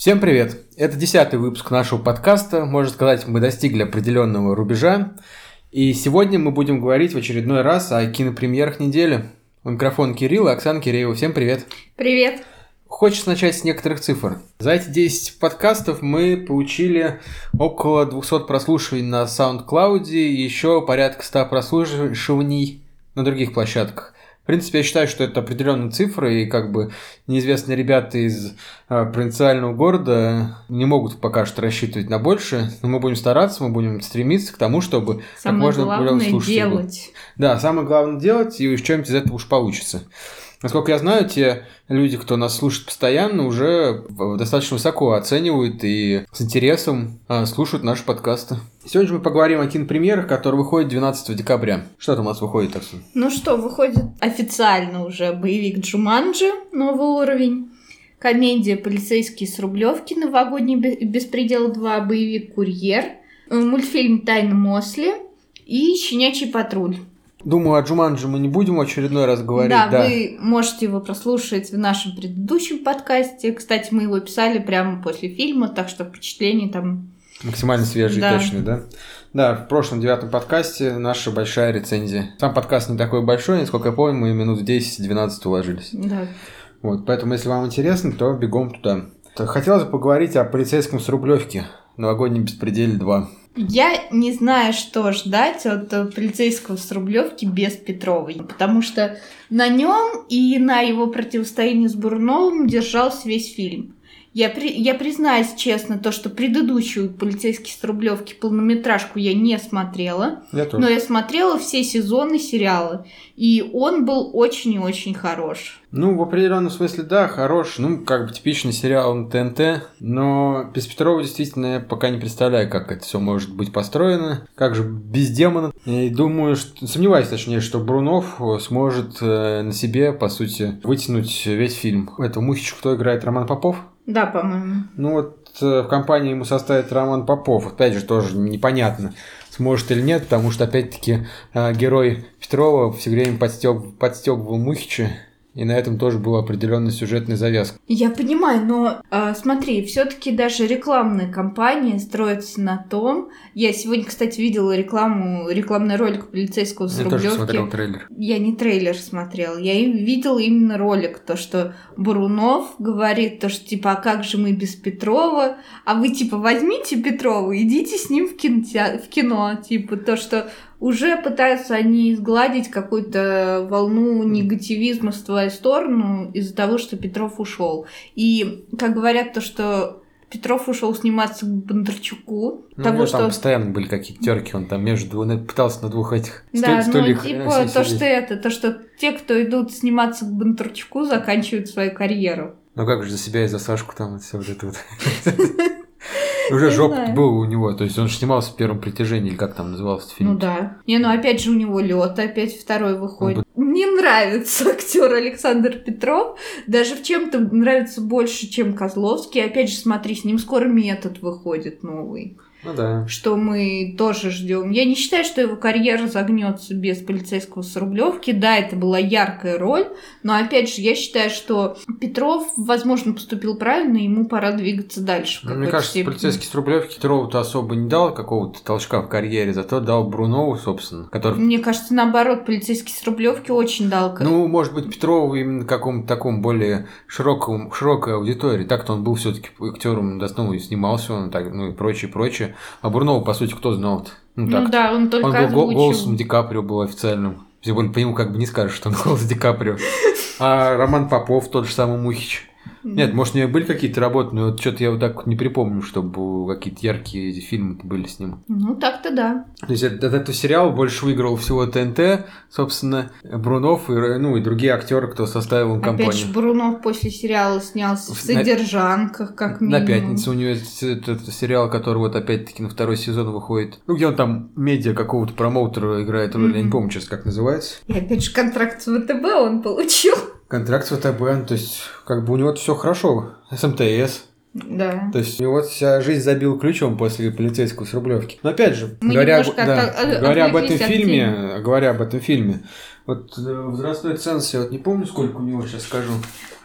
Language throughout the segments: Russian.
Всем привет! Это десятый выпуск нашего подкаста. Можно сказать, мы достигли определенного рубежа. И сегодня мы будем говорить в очередной раз о кинопремьерах недели. У микрофона Кирилл и Оксана Киреева. Всем привет! Привет! Хочешь начать с некоторых цифр? За эти 10 подкастов мы получили около 200 прослушиваний на SoundCloud и еще порядка 100 прослушиваний на других площадках. В принципе, я считаю, что это определенные цифры, и как бы неизвестные ребята из э, провинциального города не могут пока что рассчитывать на больше, но мы будем стараться, мы будем стремиться к тому, чтобы самое как можно больше слушателей делать. Да, самое главное делать, и что-нибудь из этого уж получится. Насколько я знаю, те люди, кто нас слушает постоянно, уже достаточно высоко оценивают и с интересом а, слушают наши подкасты. Сегодня мы поговорим о кинопремьерах, которые выходят 12 декабря. Что там у нас выходит, так Ну что, выходит официально уже боевик Джуманджи, новый уровень. Комедия «Полицейские с Рублевки», «Новогодний беспредел 2», боевик «Курьер», э, мультфильм «Тайна Мосли» и «Щенячий патруль». Думаю, о Джуманджи мы не будем в очередной раз говорить. Да, да, вы можете его прослушать в нашем предыдущем подкасте. Кстати, мы его писали прямо после фильма, так что впечатление там... Максимально свежие да. и точные, да? Да, в прошлом девятом подкасте наша большая рецензия. Сам подкаст не такой большой, насколько я помню, мы минут 10-12 уложились. Да. Вот, поэтому, если вам интересно, то бегом туда. Хотелось бы поговорить о полицейском с Рублевки. Новогодний беспределе 2. Я не знаю, что ждать от э, полицейского с Рублевки без Петровой, потому что на нем и на его противостоянии с Бурновым держался весь фильм. Я, при, я признаюсь честно, то, что предыдущую полицейский с Рублевки полнометражку я не смотрела. Я тоже. Но я смотрела все сезоны сериала. И он был очень и очень хорош. Ну, в определенном смысле, да, хорош. Ну, как бы типичный сериал на ТНТ. Но без Петрова действительно я пока не представляю, как это все может быть построено. Как же без демона. И думаю, что, сомневаюсь, точнее, что Брунов сможет э, на себе, по сути, вытянуть весь фильм. Это Мухич, кто играет Роман Попов? Да, по-моему. Ну вот э, в компании ему составит Роман Попов. Опять же, тоже непонятно, сможет или нет, потому что, опять-таки, э, герой Петрова все время подстёб, подстёбывал Мухича. И на этом тоже была определенная сюжетная завязка. Я понимаю, но э, смотри, все-таки даже рекламная кампания строится на том. Я сегодня, кстати, видела рекламу, рекламный ролик полицейского с Я Рублевки. тоже смотрел трейлер. Я не трейлер смотрел, я видела именно ролик, то, что Бурунов говорит, то, что типа, а как же мы без Петрова? А вы типа возьмите Петрова, идите с ним в, кино, в кино, типа, то, что уже пытаются они сгладить какую-то волну негативизма в твою сторону из-за того, что Петров ушел. И как говорят то, что Петров ушел сниматься к Бондарчуку. Ну, того, что... там постоянно были какие-то терки, он там между он пытался на двух этих да, столь, ну, типа то, что это, то, что те, кто идут сниматься к Бондарчуку, заканчивают свою карьеру. Ну как же за себя и за Сашку там все вот это вот. Уже жоп был у него, то есть он снимался в первом притяжении, или как там назывался фильм. Ну да. Не, ну опять же у него лед, опять второй выходит. Мне нравится актер Александр Петров. Даже в чем-то нравится больше, чем Козловский. Опять же, смотри, с ним скоро метод выходит новый. Ну да. Что мы тоже ждем. Я не считаю, что его карьера загнется без полицейского с Рублевки. Да, это была яркая роль, но опять же, я считаю, что Петров, возможно, поступил правильно, ему пора двигаться дальше. Ну, мне кажется, степени. полицейский с Рублевки Петрову-то особо не дал какого-то толчка в карьере, зато дал Брунову, собственно, который... Мне кажется, наоборот, полицейский с Рублевки очень дал. Ну, может быть, Петрову именно какому-то такому более широкому, широкой аудитории. Так-то он был все-таки актером, да, ну, и снимался он, так, ну и прочее, прочее. А Бурнова, по сути, кто знал -то? Ну, ну так. да, он только Он был озвучил. голосом Ди Каприо был официальным. Тем более по нему как бы не скажешь, что он голос Ди Каприо. А Роман Попов, тот же самый Мухич. Нет, может, у него были какие-то работы, но вот что-то я вот так не припомню, чтобы какие-то яркие фильмы были с ним. Ну, так-то да. То есть этот, этот сериал больше выиграл всего ТНТ, собственно, Брунов и, ну, и другие актеры, кто составил им компанию. Опять же, Брунов после сериала снялся в «Содержанках», как минимум. На пятницу у него этот сериал, который вот опять-таки на второй сезон выходит. Ну, где он там медиа какого-то промоутера играет mm-hmm. я не помню сейчас, как называется. И опять же, контракт с ВТБ он получил. Контракт с ВТБ, то есть, как бы у него все хорошо. СМТС. Эм да. То есть, у него вся жизнь забил ключом после полицейского с Рублевки. Но опять же, Мы говоря, об, да, от, говоря об этом фильме, фильма. говоря об этом фильме, Вот э, возрастной ценз, я вот не помню, сколько у него, сейчас скажу.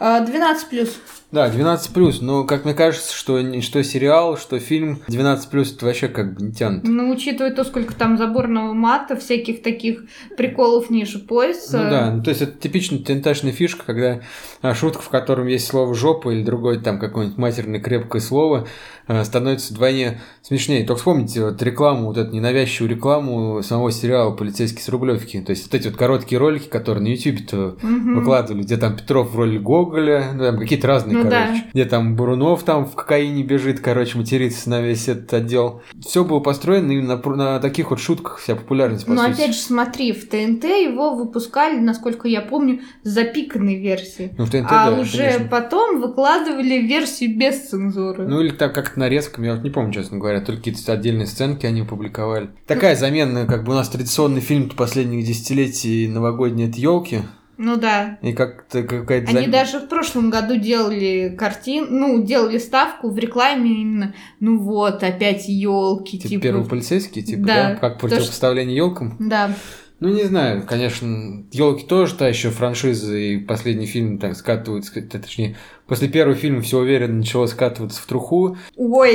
12 плюс. Да, 12 плюс, но как мне кажется, что, что сериал, что фильм 12 плюс это вообще как бы не тянут. Ну, учитывая то, сколько там заборного мата, всяких таких приколов ниже пояса. Ну да, ну, то есть это типичная тентажная фишка, когда а, шутка, в котором есть слово жопа или другое там какое-нибудь матерное крепкое слово, а, становится вдвойне смешнее. Только вспомните вот рекламу, вот эту ненавязчивую рекламу самого сериала «Полицейский с Рублевки». То есть вот эти вот короткие ролики, которые на YouTube-то Мгм. выкладывали, где там Петров в роли Гоголя, ну, там какие-то разные, Ну да. короче. Где там Бурунов там в кокаине бежит, короче, матерится на весь этот отдел. Все было построено именно на, на таких вот шутках, вся популярность, по Но сути. опять же, смотри, в ТНТ его выпускали, насколько я помню, с запиканной версией. Ну, в ТНТ, а да, уже конечно. потом выкладывали версию без цензуры. Ну или так как-то нарезками, я вот не помню, честно говоря, только какие-то отдельные сценки они опубликовали. Такая замена, как бы у нас традиционный фильм последних десятилетий новогодний это елки. Ну да. И как-то какая-то Они зам- даже в прошлом году делали картин, ну, делали ставку в рекламе именно, ну вот, опять елки, Типа, типа. первый полицейский, типа, Да, да, как то, что- противопоставление елкам. Да. Ну, не знаю, конечно, елки тоже та еще франшиза, и последний фильм так скатывается, точнее, после первого фильма все уверенно начало скатываться в труху.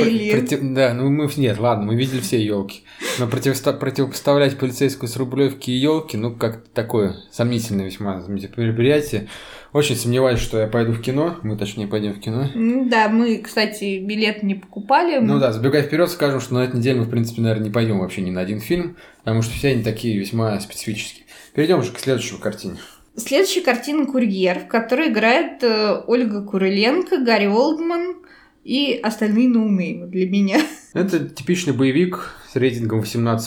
Лин. против- Да, ну мы нет, ладно, мы видели все елки. Но противоста- противопоставлять полицейскую с Рублевки и елки, ну, как такое сомнительное весьма мероприятие. Очень сомневаюсь, что я пойду в кино. Мы, точнее, пойдем в кино. Ну Да, мы, кстати, билет не покупали. Ну да, забегая вперед, скажем, что на этой неделе мы, в принципе, наверное, не пойдем вообще ни на один фильм, потому что все они такие весьма специфические. Перейдем же к следующей картине. Следующая картина «Курьер», в которой играет э, Ольга Куриленко, Гарри Олдман и остальные ноунеймы для меня. Это типичный боевик с рейтингом 18+,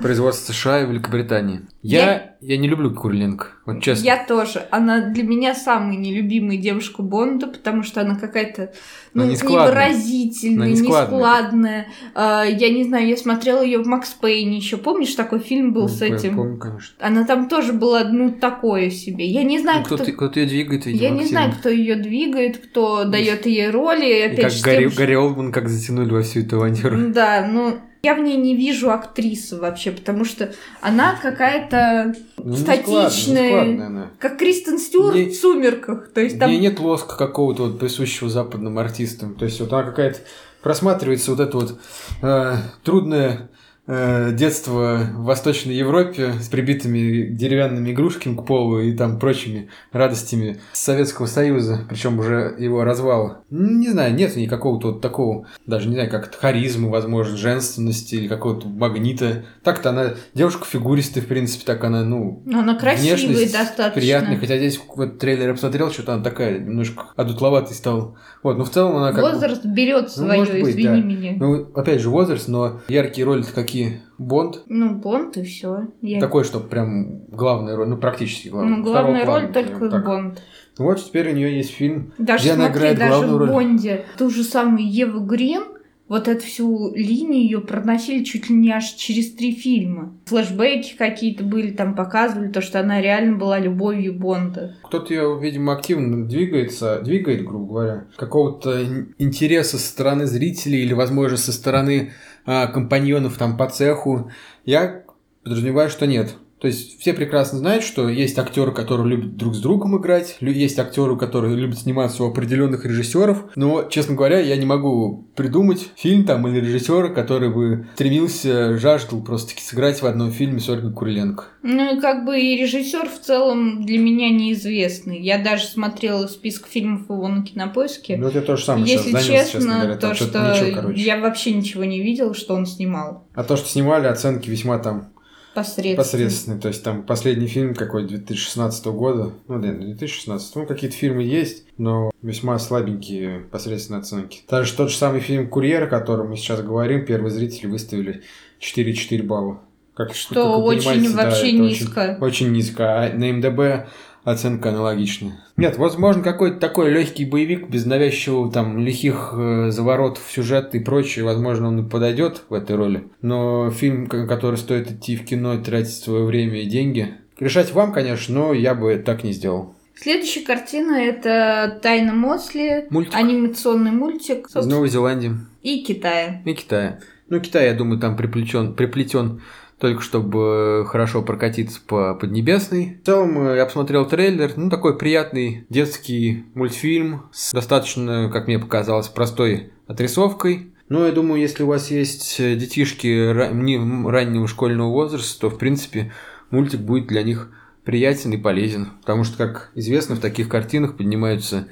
производство США и Великобритании. Я, я не люблю Куриленко, вот честно. Я тоже. Она для меня самая нелюбимая девушка Бонда, потому что она какая-то ну, Она невыразительная, Она нескладная. нескладная. А, я не знаю, я смотрела ее в Макс Пейне еще. Помнишь, такой фильм был Ну, с я этим? Помню, конечно. Она там тоже была, ну, такое себе. Я не знаю, Ну, кто... кто-то, ее двигает, видимо, Я не знаю, кто ее двигает, кто дает ей роли. И Опять как же, Гарри, тем Гарри Олдман как затянули во всю эту авантюру. Да, ну я в ней не вижу актрисы вообще, потому что она какая-то Ну, статичная. нескладная она. как Кристен Стюарт Не- в сумерках. То есть там нет лоска какого-то вот присущего западным артистам. То есть вот она какая-то просматривается вот это вот э, трудное э, детство в Восточной Европе с прибитыми деревянными игрушками к полу и там прочими радостями Советского Союза, причем уже его развала. Не знаю, нет никакого-то вот такого, даже не знаю, как харизмы, возможно, женственности или какого-то магнита. Так-то она девушка фигуристая, в принципе, так она, ну, она красивая Внешность достаточно. приятная, хотя здесь вот трейлер я посмотрел, что-то она такая немножко одутловатой стала. Вот, но в целом она как бы- Возраст берет Ну, свое, может быть, извини да. меня. Ну, опять же, возраст, но яркие роли-то какие? Бонд. Ну, Бонд и все. Такой, что прям главная роль, ну, практически главная. Ну, главная Второго роль плана, только так. Бонд. Вот теперь у нее есть фильм, Даже где она смотри, играет даже главную в роль. Бонде ту же самую Еву Грин, вот эту всю линию ее проносили чуть ли не аж через три фильма. Флэшбэки какие-то были, там показывали то, что она реально была любовью Бонда. Кто-то ее, видимо, активно двигается, двигает, грубо говоря, какого-то ин- интереса со стороны зрителей или, возможно, со стороны компаньонов там по цеху. Я подразумеваю, что нет. То есть все прекрасно знают, что есть актеры, которые любят друг с другом играть, есть актеры, которые любят сниматься у определенных режиссеров. Но, честно говоря, я не могу придумать фильм там или режиссера, который бы стремился, жаждал просто сыграть в одном фильме с Ольгой Куриленко. Ну и как бы и режиссер в целом для меня неизвестный. Я даже смотрела список фильмов его на кинопоиске. Ну, вот я тоже самое Если сейчас занялся, честно, честно говоря. Там то, что-то что ничего, короче. я вообще ничего не видела, что он снимал. А то, что снимали, оценки весьма там Посредственно. посредственные. То есть там последний фильм какой 2016 года. Ну, нет, не 2016. Ну, какие-то фильмы есть, но весьма слабенькие посредственные оценки. Даже тот же самый фильм «Курьер», о котором мы сейчас говорим, первые зрители выставили 4,4 балла. Как, Что как очень да, вообще это низко. Очень, очень низко. А на МДБ оценка аналогичная. Нет, возможно, какой-то такой легкий боевик без навязчивого там лихих э, заворотов сюжета и прочее, возможно, он и подойдет в этой роли. Но фильм, который стоит идти в кино и тратить свое время и деньги, решать вам, конечно, но я бы так не сделал. Следующая картина это Тайна Мосли, Мультик. анимационный мультик Из Новой Зеландии и Китая. и Китая. Ну, Китай, я думаю, там приплетен, приплетен только чтобы хорошо прокатиться по Поднебесной. В целом, э, я посмотрел трейлер, ну, такой приятный детский мультфильм с достаточно, как мне показалось, простой отрисовкой. Но я думаю, если у вас есть детишки раннего школьного возраста, то, в принципе, мультик будет для них приятен и полезен. Потому что, как известно, в таких картинах поднимаются,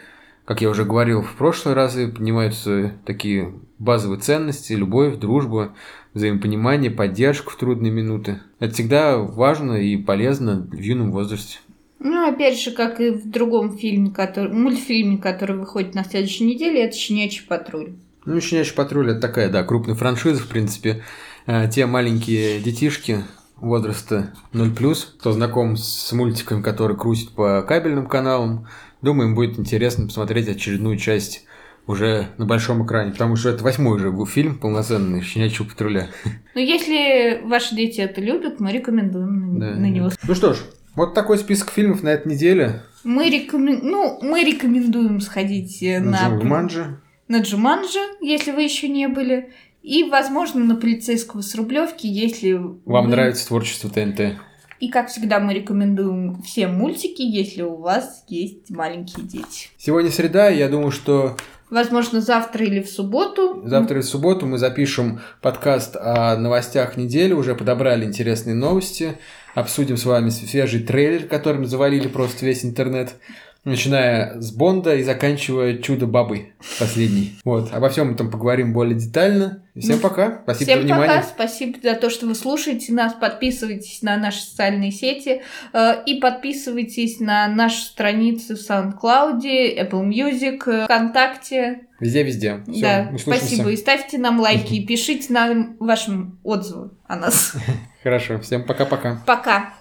как я уже говорил в прошлые разы, поднимаются такие базовые ценности, любовь, дружба, взаимопонимание, поддержка в трудные минуты. Это всегда важно и полезно в юном возрасте. Ну, опять же, как и в другом фильме, который, мультфильме, который выходит на следующей неделе, это «Щенячий патруль». Ну, «Щенячий патруль» — это такая, да, крупная франшиза, в принципе. Э, те маленькие детишки, возраста 0+, кто знаком с мультиком, который крутит по кабельным каналам, думаю, им будет интересно посмотреть очередную часть уже на большом экране, потому что это восьмой уже был фильм полноценный «Щенячьего патруля». Ну, если ваши дети это любят, мы рекомендуем на, да. на него. Ну что ж, вот такой список фильмов на этой неделе. Мы, рекомен... ну, мы рекомендуем сходить э, на... На Джуманджи. На Джуманджи, если вы еще не были. И, возможно, на полицейского с Рублевки, если... Вам вы... нравится творчество ТНТ. И, как всегда, мы рекомендуем все мультики, если у вас есть маленькие дети. Сегодня среда, я думаю, что... Возможно, завтра или в субботу. Завтра или в субботу мы запишем подкаст о новостях недели, уже подобрали интересные новости, обсудим с вами свежий трейлер, которым завалили просто весь интернет начиная с Бонда и заканчивая Чудо Бабы последний. Вот. Обо всем этом поговорим более детально. всем ну, пока. Спасибо всем за внимание. Пока. Спасибо за то, что вы слушаете нас. Подписывайтесь на наши социальные сети э, и подписывайтесь на наши страницы в SoundCloud, Apple Music, ВКонтакте. Везде-везде. Да, спасибо. И ставьте нам лайки, и пишите нам ваши отзывы о нас. Хорошо. Всем пока-пока. Пока. -пока. пока.